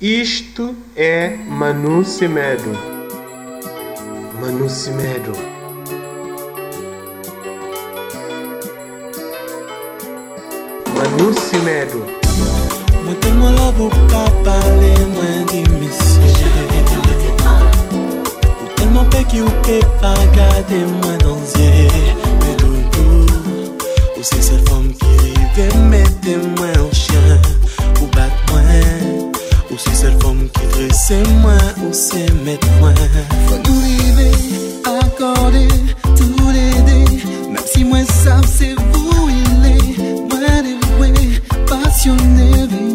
Isto é Manu Semedo. Manu Semedo. Manu Semedo. Muito o papa lembra de mim. Tellement paix qui é paix pas garder moi dans Mais doudou, ou c'est cette femme qui veut mettre Je suis celle-femme qui est. C'est moi ou c'est mes moi Faut tout rêver, accorder, tout aider. Même si moi, ça c'est vous, il est. Moi, je suis passionné.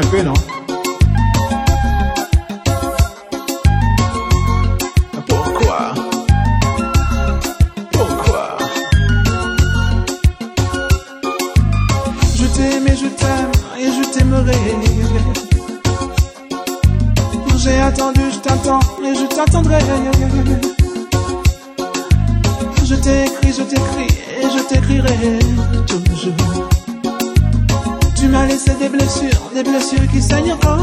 看飞龙 Monsieur qui saigne encore.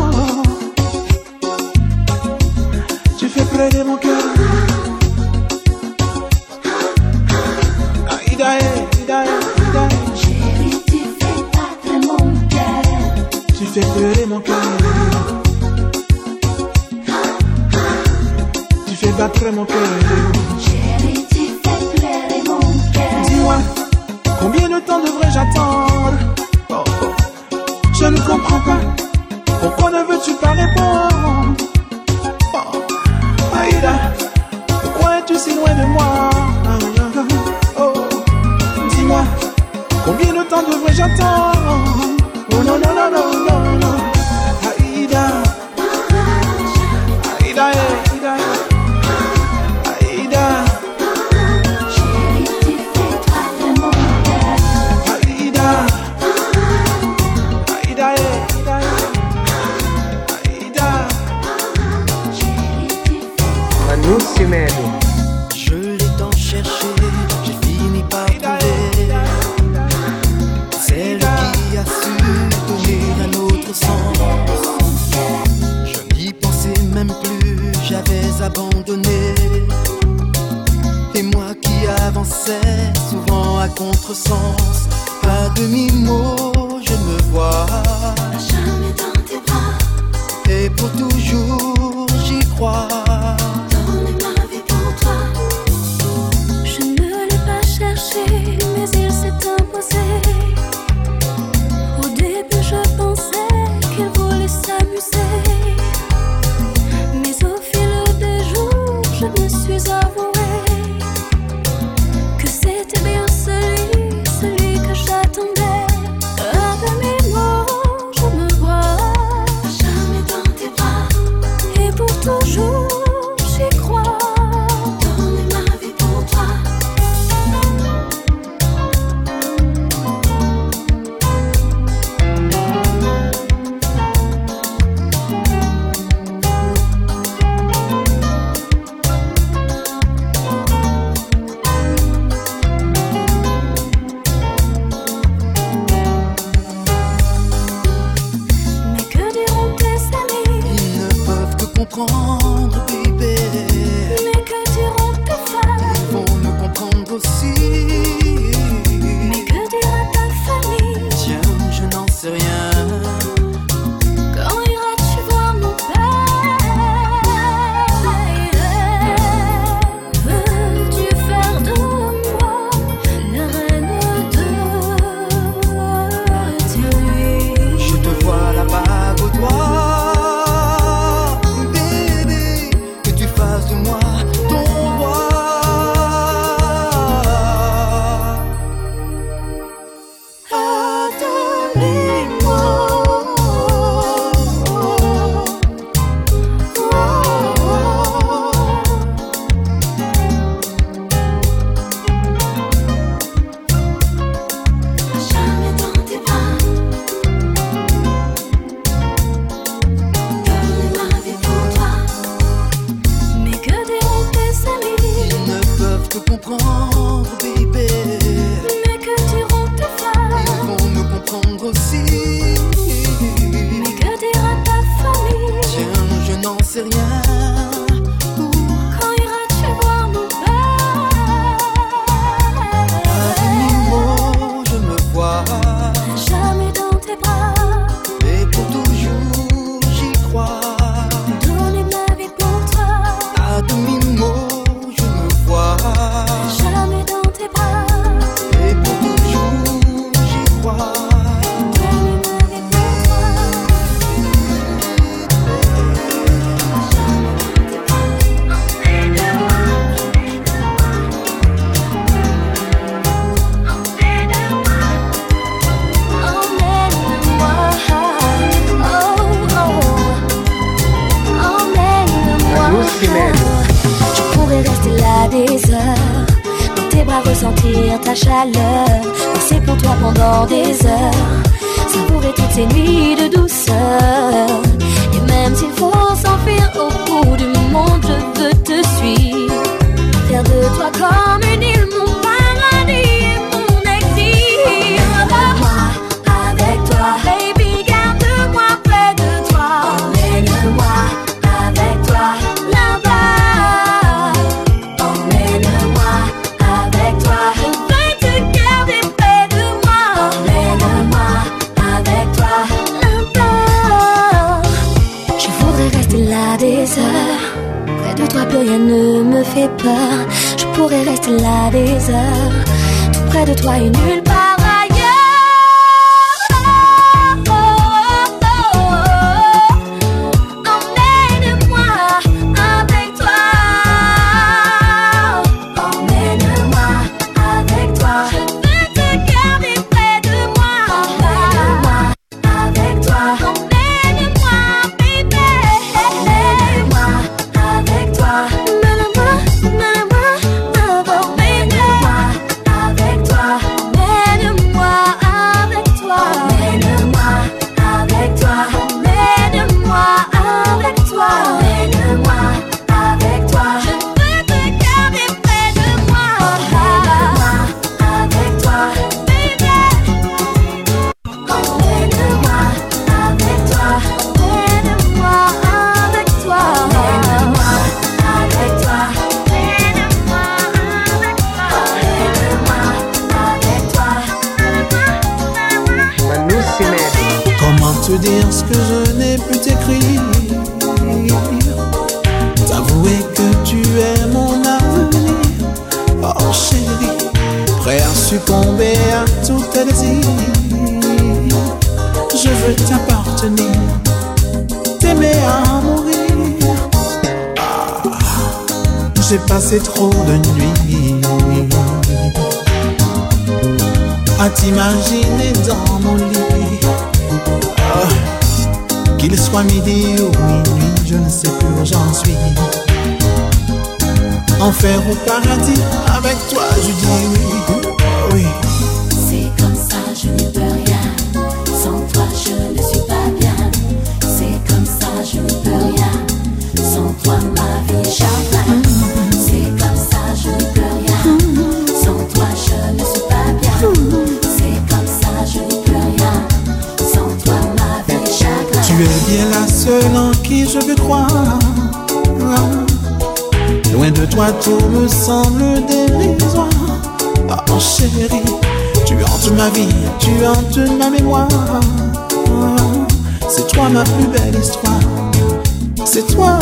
Combien de temps devrais-je attendre? Oh non, non, non, non, non. Près de toi, plus rien ne me fait peur. Je pourrais rester là des heures. Tout près de toi et nulle part. Passé trop de nuits à t'imaginer dans mon lit. Ah, Qu'il soit midi ou minuit, je ne sais plus où j'en suis. Enfer ou paradis, avec toi je dis oui, oui. Es bien la seule en qui je veux croire. Loin de toi, tout me semble dérisoire. Oh chérie, tu hantes ma vie, tu hantes ma mémoire. C'est toi ma plus belle histoire. C'est toi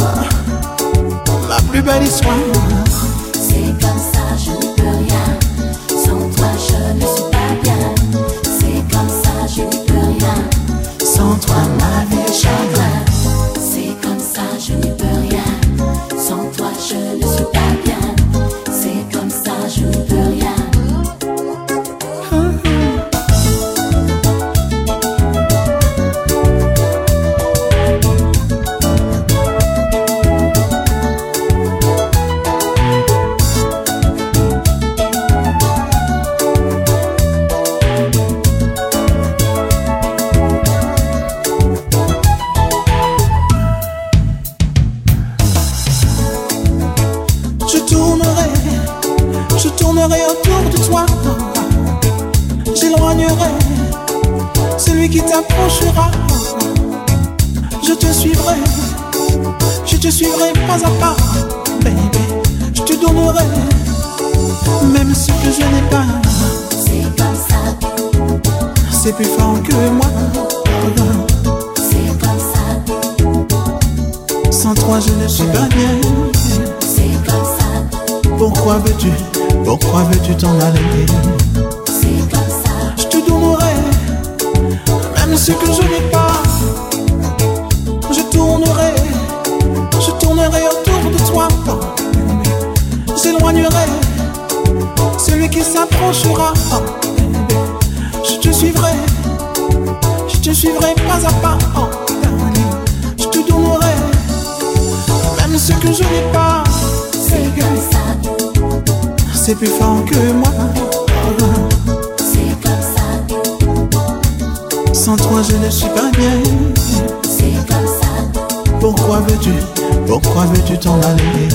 ma plus belle histoire. Te suivrai pas à pas, baby. Je te donnerai même ce que je n'ai pas. C'est comme ça, C'est plus fort que moi. c'est comme ça, Sans toi, je ne suis pas bien. c'est comme ça, Pourquoi veux-tu, pourquoi veux-tu t'en aller? c'est comme ça, Je te donnerai même ce que je n'ai pas. Qui s'approchera. Je te suivrai, je te suivrai pas à pas. Je te donnerai même ce que je n'ai pas. c'est comme ça, C'est plus fort que moi. c'est comme ça, Sans toi, je ne suis pas bien. c'est comme ça, Pourquoi veux-tu, pourquoi veux-tu t'en aller?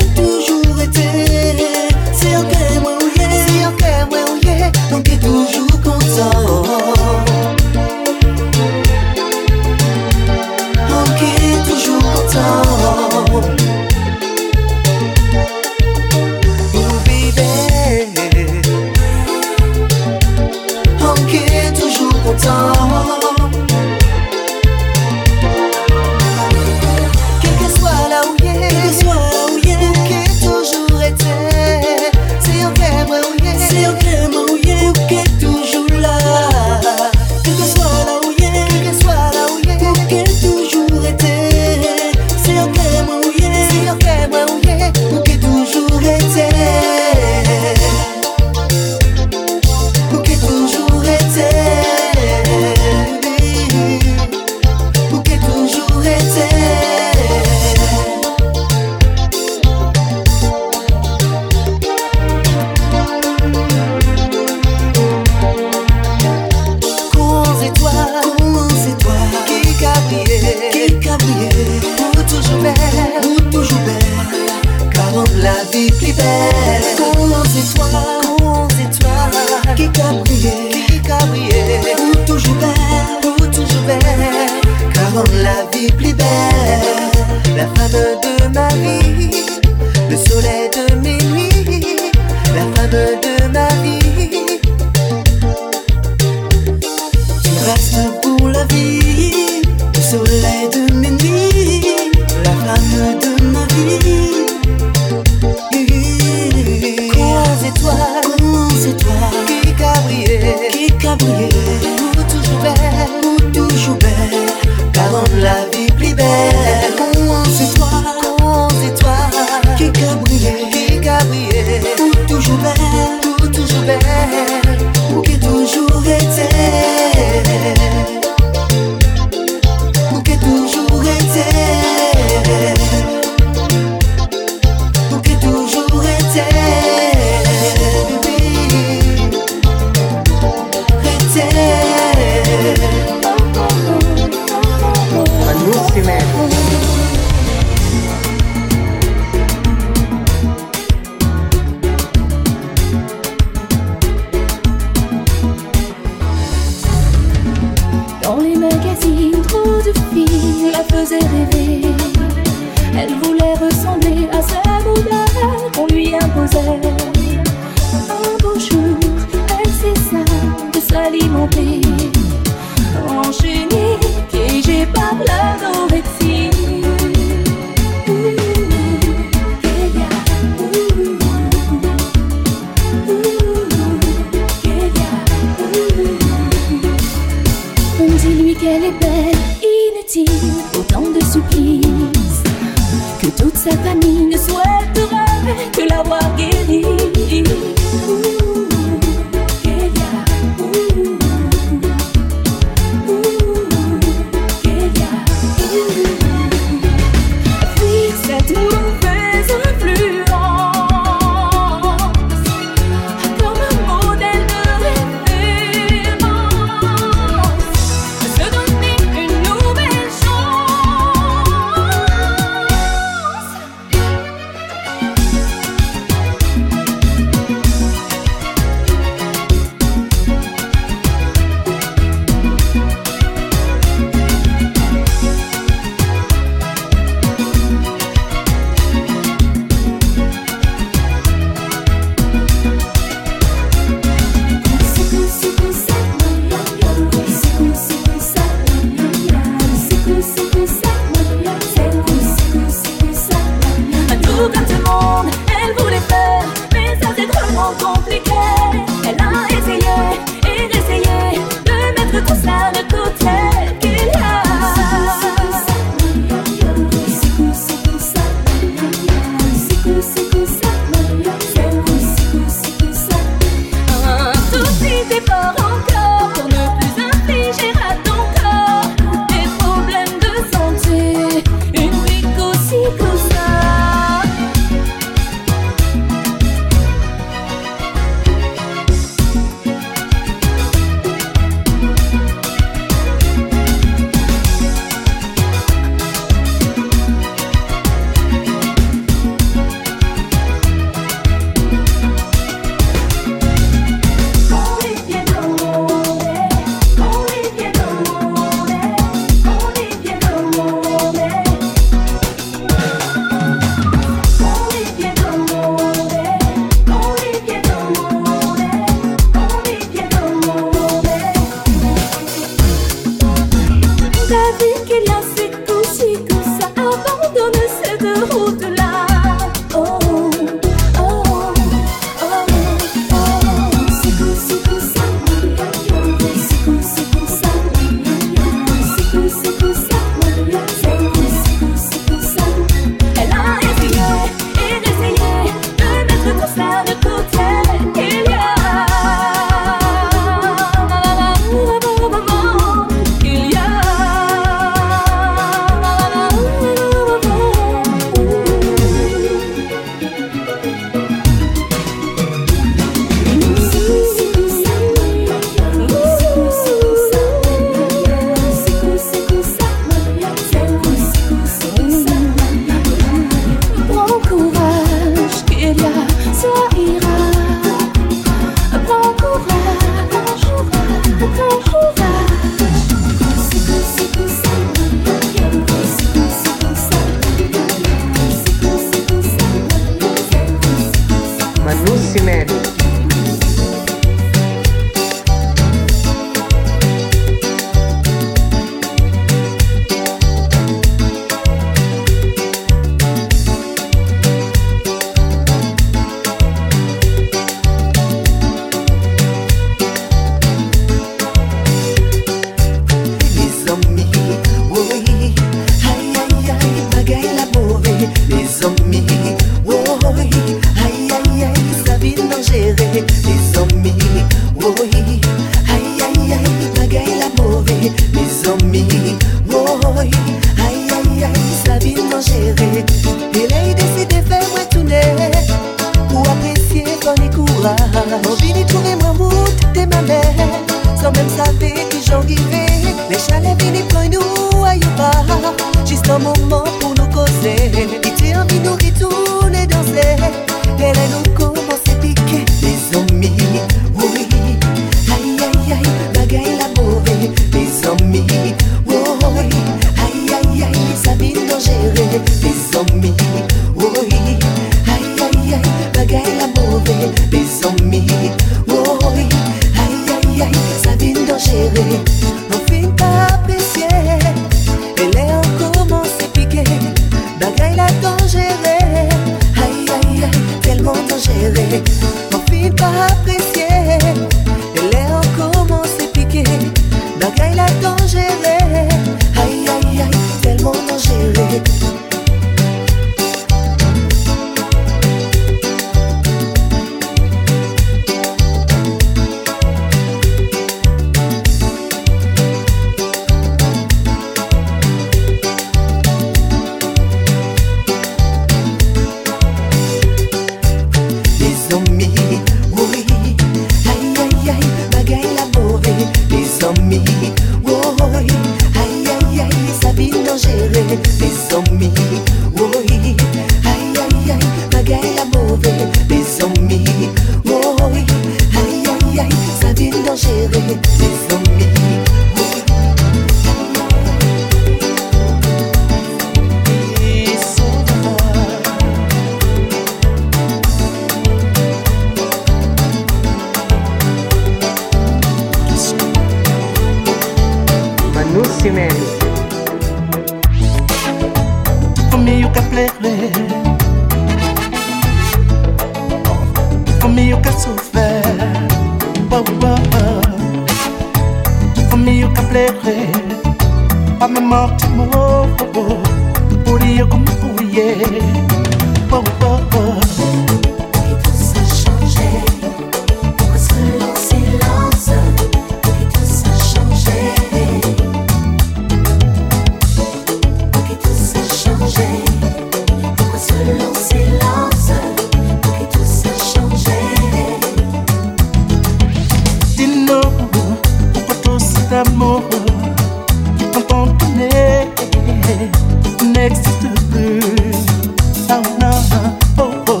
Oh, oh.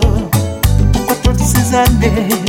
Pourquoi trop de ces années?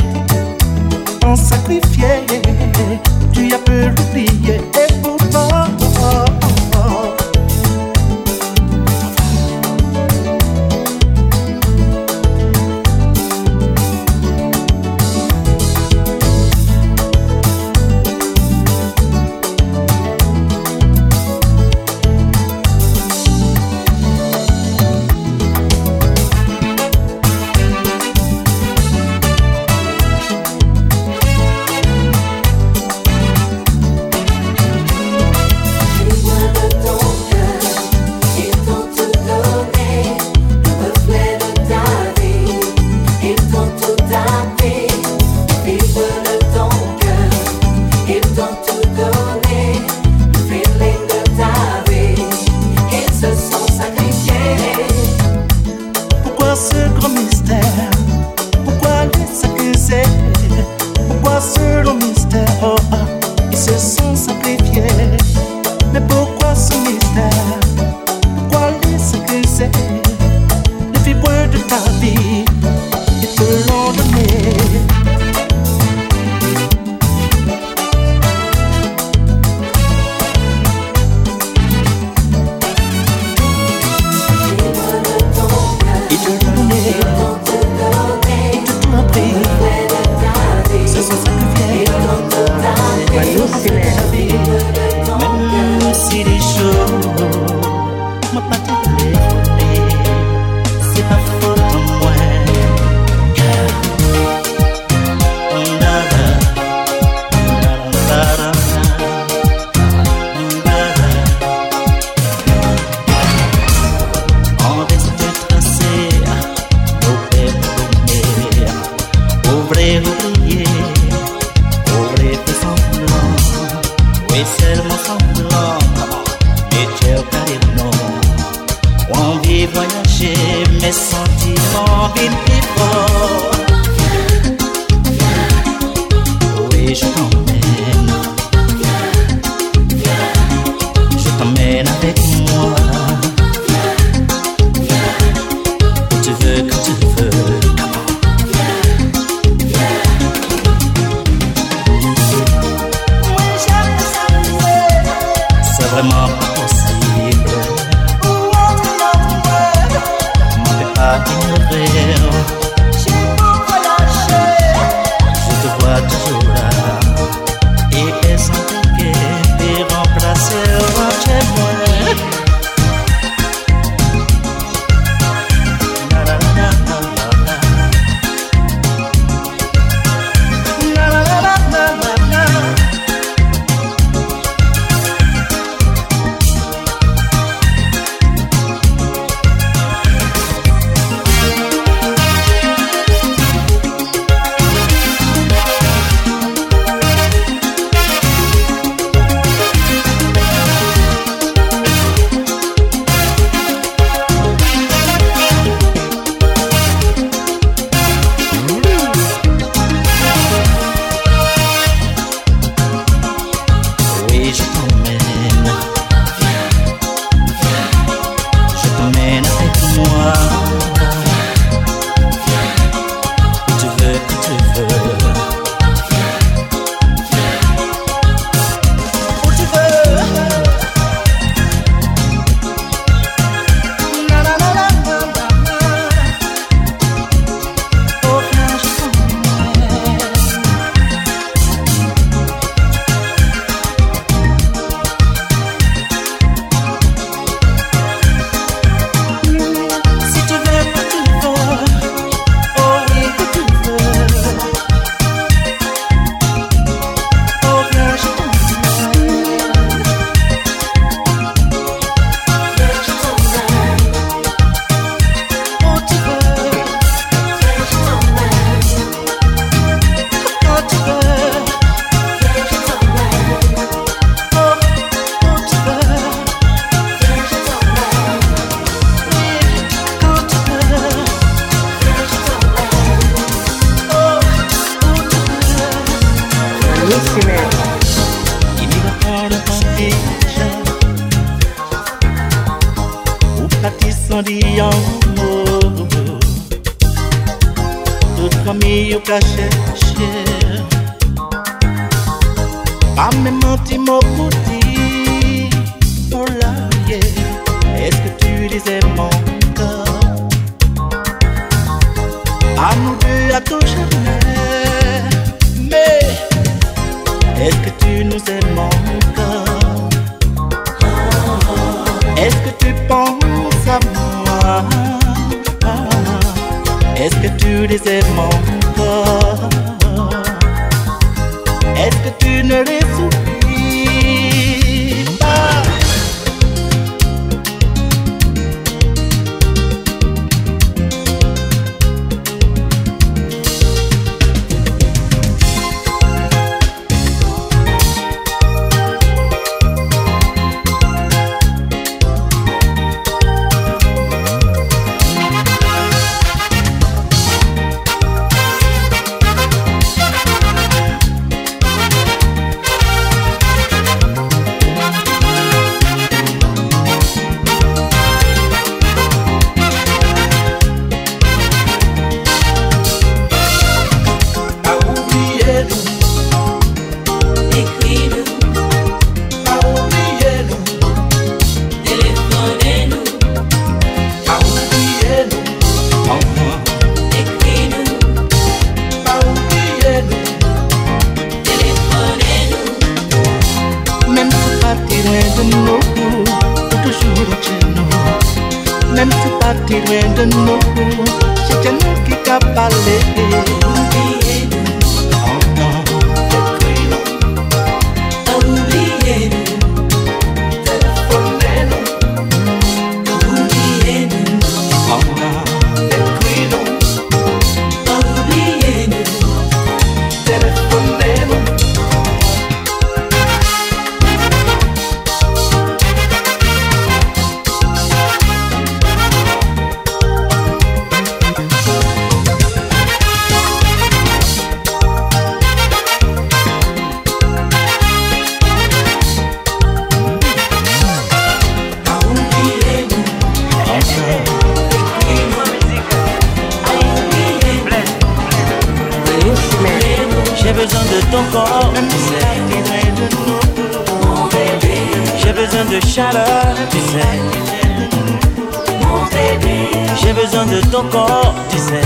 J'ai besoin de ton corps, tu sais.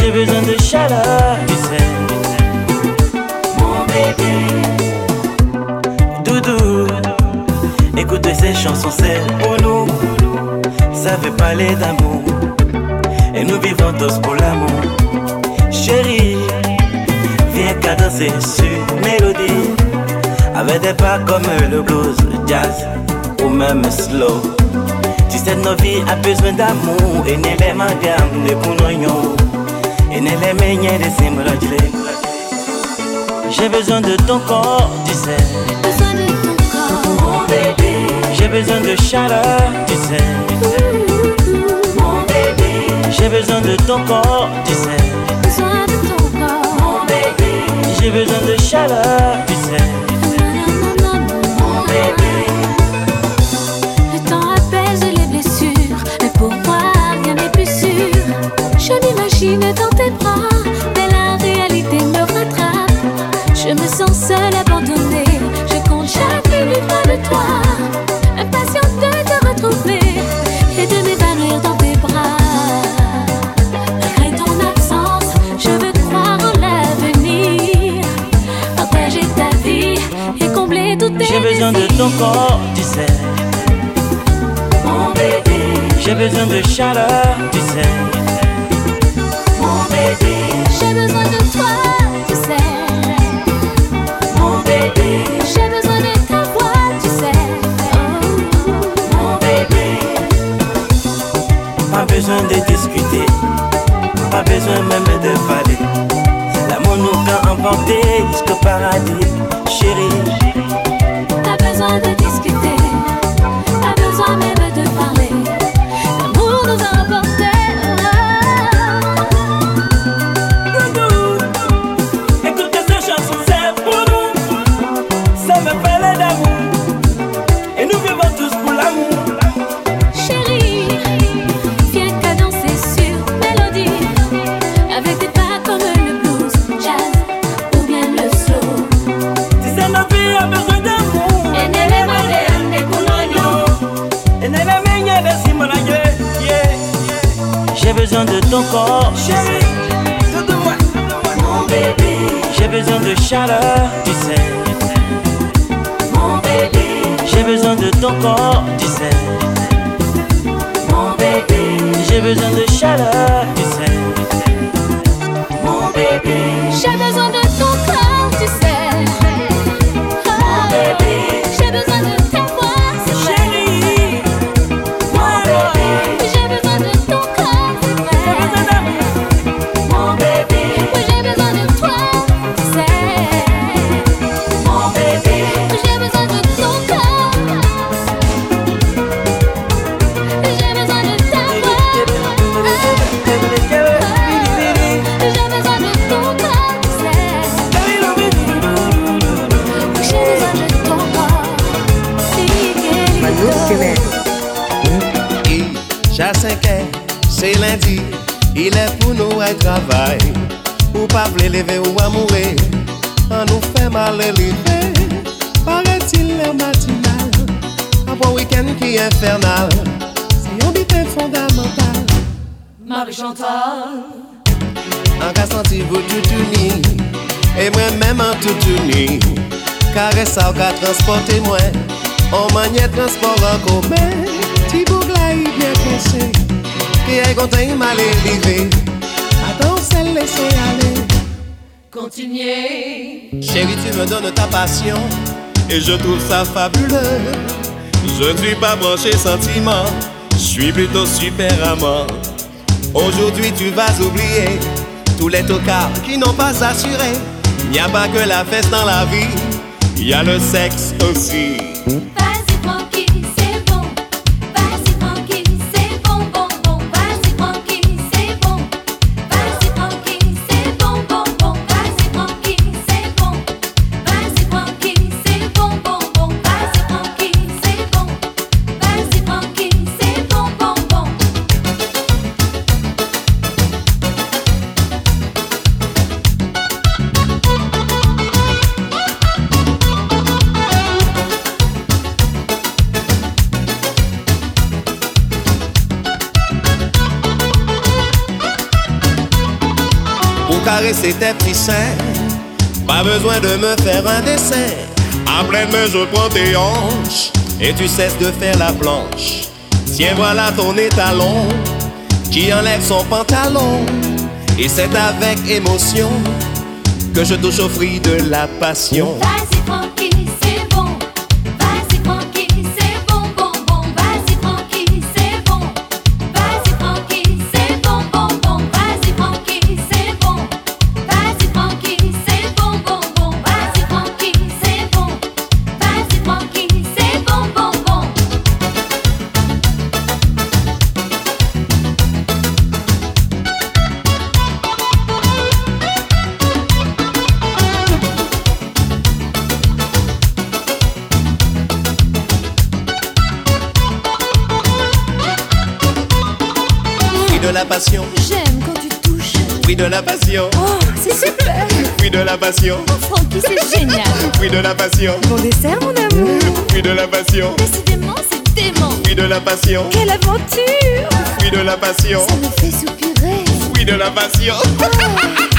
J'ai besoin de chaleur, tu sais. Doudou, écoute ces chansons, c'est pour nous. Ça veut parler d'amour. Et nous vivons tous pour l'amour. Chérie, viens qu'à danser sur mélodie. Avec des pas comme le blues, le jazz ou même slow. Tu sais, nos vies a besoin d'amour. Et n'est les mangas de Pounoyon. Et n'est les meilleurs de Simbologile. J'ai besoin de ton corps, tu sais. Besoin de ton corps, mon bébé. J'ai besoin de chaleur, tu sais. Mon bébé. J'ai besoin de ton corps, tu sais. Besoin de ton corps, mon bébé. J'ai besoin de chaleur, m'imagine dans tes bras, mais la réalité me rattrape. Je me sens seule, abandonnée. Je compte chaque minute de toi, impatiente de te retrouver et de m'évanouir dans tes bras. Malgré ton absence, je veux croire en l'avenir, partager ta vie et combler toutes tes J'ai besoin de ton corps, tu sais. Mon bébé, J'ai besoin de chaleur, tu sais. E an Kare sa ou ka transporte mwen En manière transport en commun. Ti bougla y bien pensé Qui est content il m'a arrivé Attends, c'est laisser aller. Continuez. Chérie, tu me donnes ta passion Et je trouve ça fabuleux. Je ne suis pas branché sentiment Je suis plutôt super amant. Aujourd'hui tu vas oublier Tous les tocards qui n'ont pas assuré. Il n'y a pas que la fête dans la vie Il y a le sexe aussi seins. Pas besoin de me faire un dessin. À pleine main, je prends tes hanches et tu cesses de faire la planche. Tiens, voilà ton étalon qui enlève son pantalon. Et c'est avec émotion que je touche au fruit de la passion. De la passion. Oh, c'est super. Oui de la passion. Oh, Francky, c'est génial. Oui de la passion. Mon dessert, mon amour. Oui de la passion. Décidément, c'est dément. Oui de la passion. Quelle aventure. Oui de la passion. Ça me fait soupirer. Oui de la passion. Oh.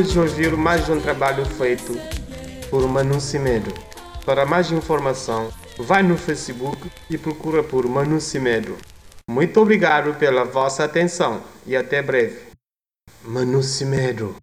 Acabamos de ouvir mais um trabalho feito por Manu Cimedo. Para mais informação, vai no Facebook e procura por Manu Cimedo. Muito obrigado pela vossa atenção e até breve. Manu Cimedo.